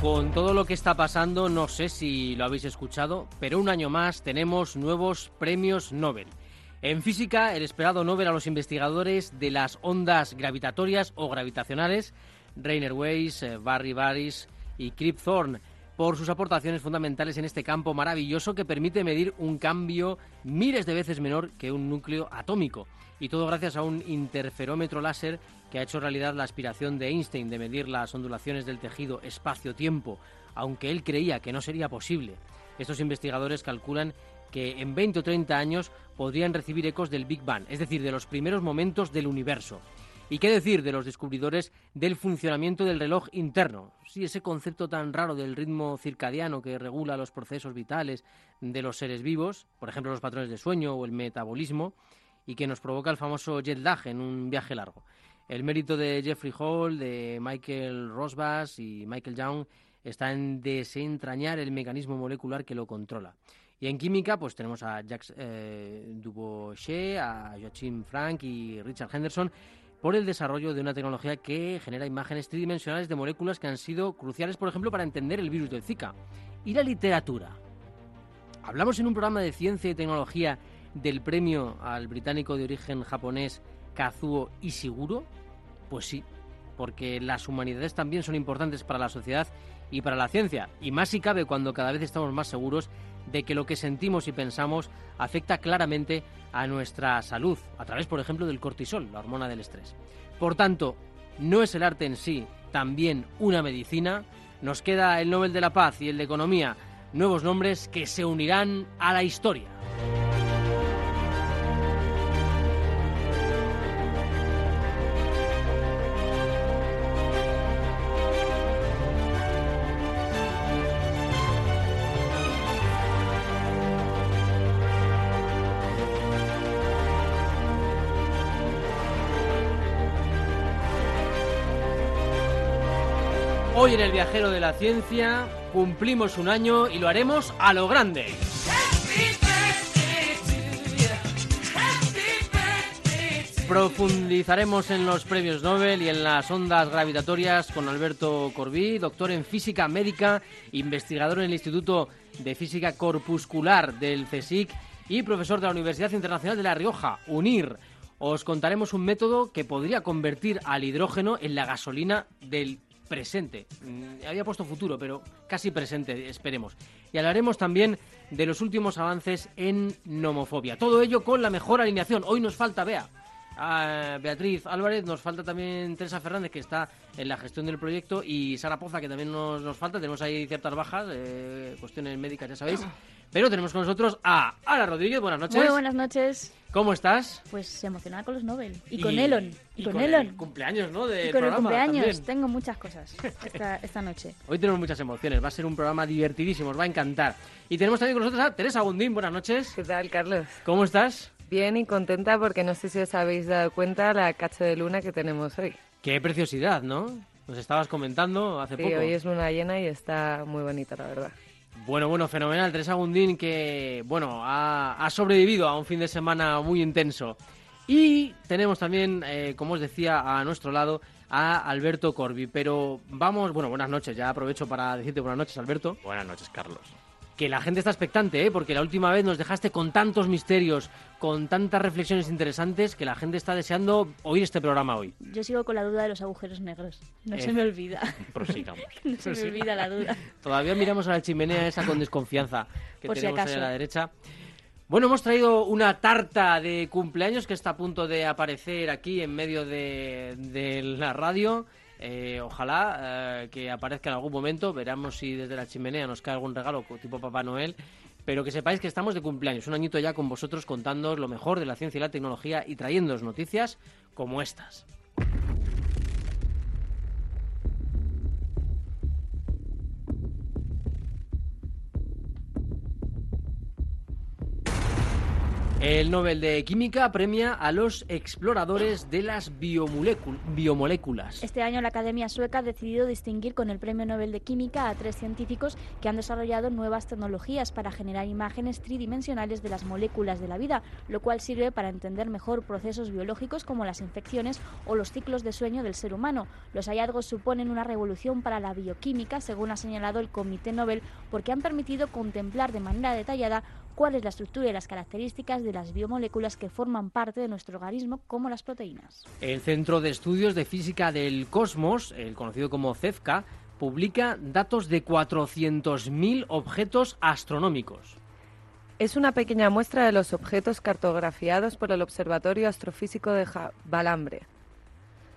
Con todo lo que está pasando, no sé si lo habéis escuchado, pero un año más tenemos nuevos premios Nobel. En física, el esperado Nobel a los investigadores de las ondas gravitatorias o gravitacionales, Rainer Weiss, eh, Barry Baris y Krip Thorne, por sus aportaciones fundamentales en este campo maravilloso que permite medir un cambio miles de veces menor que un núcleo atómico. Y todo gracias a un interferómetro láser que ha hecho realidad la aspiración de Einstein de medir las ondulaciones del tejido espacio-tiempo, aunque él creía que no sería posible. Estos investigadores calculan que en 20 o 30 años podrían recibir ecos del Big Bang, es decir, de los primeros momentos del universo. ¿Y qué decir de los descubridores del funcionamiento del reloj interno? Sí, ese concepto tan raro del ritmo circadiano que regula los procesos vitales de los seres vivos, por ejemplo los patrones de sueño o el metabolismo, y que nos provoca el famoso jet lag en un viaje largo. El mérito de Jeffrey Hall, de Michael Rosbash y Michael Young está en desentrañar el mecanismo molecular que lo controla. Y en química, pues tenemos a Jacques eh, Dubochet, a Joachim Frank y Richard Henderson por el desarrollo de una tecnología que genera imágenes tridimensionales de moléculas que han sido cruciales, por ejemplo, para entender el virus del Zika. Y la literatura. Hablamos en un programa de ciencia y tecnología del premio al británico de origen japonés Kazuo Ishiguro pues sí, porque las humanidades también son importantes para la sociedad y para la ciencia, y más si cabe cuando cada vez estamos más seguros de que lo que sentimos y pensamos afecta claramente a nuestra salud, a través, por ejemplo, del cortisol, la hormona del estrés. Por tanto, no es el arte en sí también una medicina, nos queda el Nobel de la Paz y el de Economía, nuevos nombres que se unirán a la historia. Hoy en el Viajero de la Ciencia cumplimos un año y lo haremos a lo grande. Profundizaremos en los premios Nobel y en las ondas gravitatorias con Alberto Corbí, doctor en física médica, investigador en el Instituto de Física Corpuscular del CSIC y profesor de la Universidad Internacional de La Rioja, UNIR. Os contaremos un método que podría convertir al hidrógeno en la gasolina del presente. Mm, había puesto futuro, pero casi presente, esperemos. Y hablaremos también de los últimos avances en nomofobia. Todo ello con la mejor alineación. Hoy nos falta Bea. A Beatriz Álvarez, nos falta también Teresa Fernández, que está en la gestión del proyecto, y Sara Poza, que también nos, nos falta. Tenemos ahí ciertas bajas, eh, cuestiones médicas, ya sabéis. Pero tenemos con nosotros a Ana Rodríguez. Buenas noches. Muy buenas noches. ¿Cómo estás? Pues emocionada con los Nobel. Y, con Elon. Y, con, con Elon. el cumpleaños, ¿no? Del y con el cumpleaños. también. Tengo muchas cosas esta, esta noche. Hoy tenemos muchas emociones. Va a ser un programa divertidísimo. Os va a encantar. Y tenemos también con nosotros a Teresa Gundín. Buenas noches. ¿Qué tal, Carlos? ¿Cómo estás? Bien y contenta porque no sé si os habéis dado cuenta la cacho de luna que tenemos hoy. Qué preciosidad, ¿no? Nos estabas comentando hace Sí, poco. hoy es luna llena y está muy bonita, la verdad. Bueno, bueno, fenomenal. Teresa Gundín que, bueno, ha, ha sobrevivido a un fin de semana muy intenso. Y tenemos también, eh, como os decía, a nuestro lado a Alberto Corbi. Pero vamos, bueno, buenas noches. Ya aprovecho para decirte buenas noches, Alberto. Buenas noches, Carlos. Que la gente está expectante, ¿eh? Porque la última vez nos dejaste con tantos misterios, con tantas reflexiones interesantes, que la gente está deseando oír este programa hoy. Yo sigo con la duda de los agujeros negros. No Eh. se me olvida. Prosigamos. No se me olvida la duda. Todavía miramos a la chimenea esa con desconfianza que Por si tenemos ahí acaso. a la derecha. Bueno, hemos traído una tarta de cumpleaños que está a punto de aparecer aquí en medio de, de la radio. Eh, ojalá eh, que aparezca en algún momento. Veremos si desde la chimenea nos cae algún regalo tipo Papá Noel. pero que sepáis que estamos de cumpleaños, un añito ya con vosotros contándoos lo mejor de la ciencia y la tecnología y trayéndoos noticias como estas. El Nobel de Química premia a los exploradores de las biomoléculas. Este año la Academia Sueca ha decidido distinguir con el Premio Nobel de Química a tres científicos que han desarrollado nuevas tecnologías para generar imágenes tridimensionales de las moléculas de la vida, lo cual sirve para entender mejor procesos biológicos como las infecciones o los ciclos de sueño del ser humano. Los hallazgos suponen una revolución para la bioquímica, según ha señalado el Comité Nobel, porque han permitido contemplar de manera detallada cuál es la estructura y las características de las biomoléculas que forman parte de nuestro organismo, como las proteínas. El Centro de Estudios de Física del Cosmos, el conocido como CEFCA, publica datos de 400.000 objetos astronómicos. Es una pequeña muestra de los objetos cartografiados por el Observatorio Astrofísico de Balambre.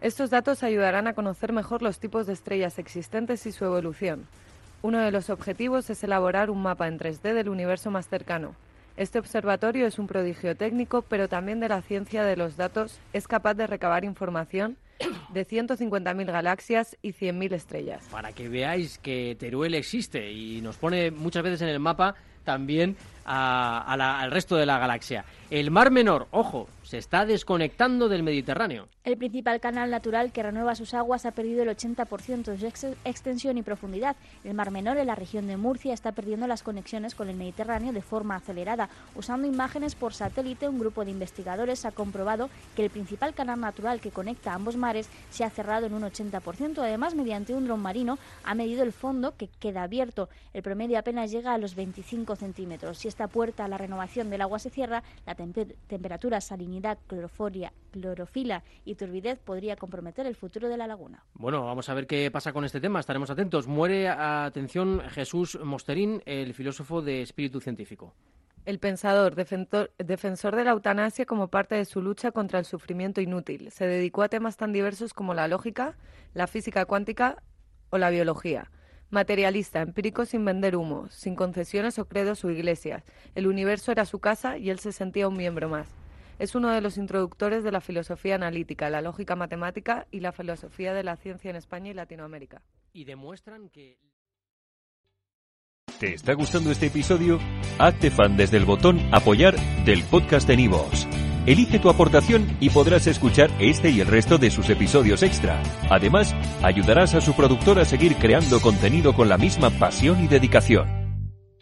Estos datos ayudarán a conocer mejor los tipos de estrellas existentes y su evolución. Uno de los objetivos es elaborar un mapa en 3D del universo más cercano. Este observatorio es un prodigio técnico, pero también de la ciencia de los datos es capaz de recabar información de 150.000 galaxias y 100.000 estrellas. Para que veáis que Teruel existe y nos pone muchas veces en el mapa también al resto de la galaxia. El Mar Menor, ojo, se está desconectando del Mediterráneo. El principal canal natural que renueva sus aguas ha perdido el 80% de su extensión y profundidad. El Mar Menor, en la región de Murcia, está perdiendo las conexiones con el Mediterráneo de forma acelerada. Usando imágenes por satélite, un grupo de investigadores ha comprobado que el principal canal natural que conecta ambos mares se ha cerrado en un 80%. Además, mediante un dron marino, ha medido el fondo que queda abierto. El promedio apenas llega a los 25 centímetros. Si esta puerta a la renovación del agua se cierra, la temperatura, salinidad, cloroforia, clorofila y turbidez podría comprometer el futuro de la laguna. Bueno, vamos a ver qué pasa con este tema. Estaremos atentos. Muere, atención, Jesús Mosterín, el filósofo de espíritu científico. El pensador, defensor de la eutanasia como parte de su lucha contra el sufrimiento inútil, se dedicó a temas tan diversos como la lógica, la física cuántica o la biología. Materialista, empírico sin vender humo, sin concesiones o credos o iglesias. El universo era su casa y él se sentía un miembro más. Es uno de los introductores de la filosofía analítica, la lógica matemática y la filosofía de la ciencia en España y Latinoamérica. Y demuestran que... ¿Te está gustando este episodio? Hazte fan desde el botón apoyar del podcast de Nivos. Elige tu aportación y podrás escuchar este y el resto de sus episodios extra. Además, ayudarás a su productor a seguir creando contenido con la misma pasión y dedicación.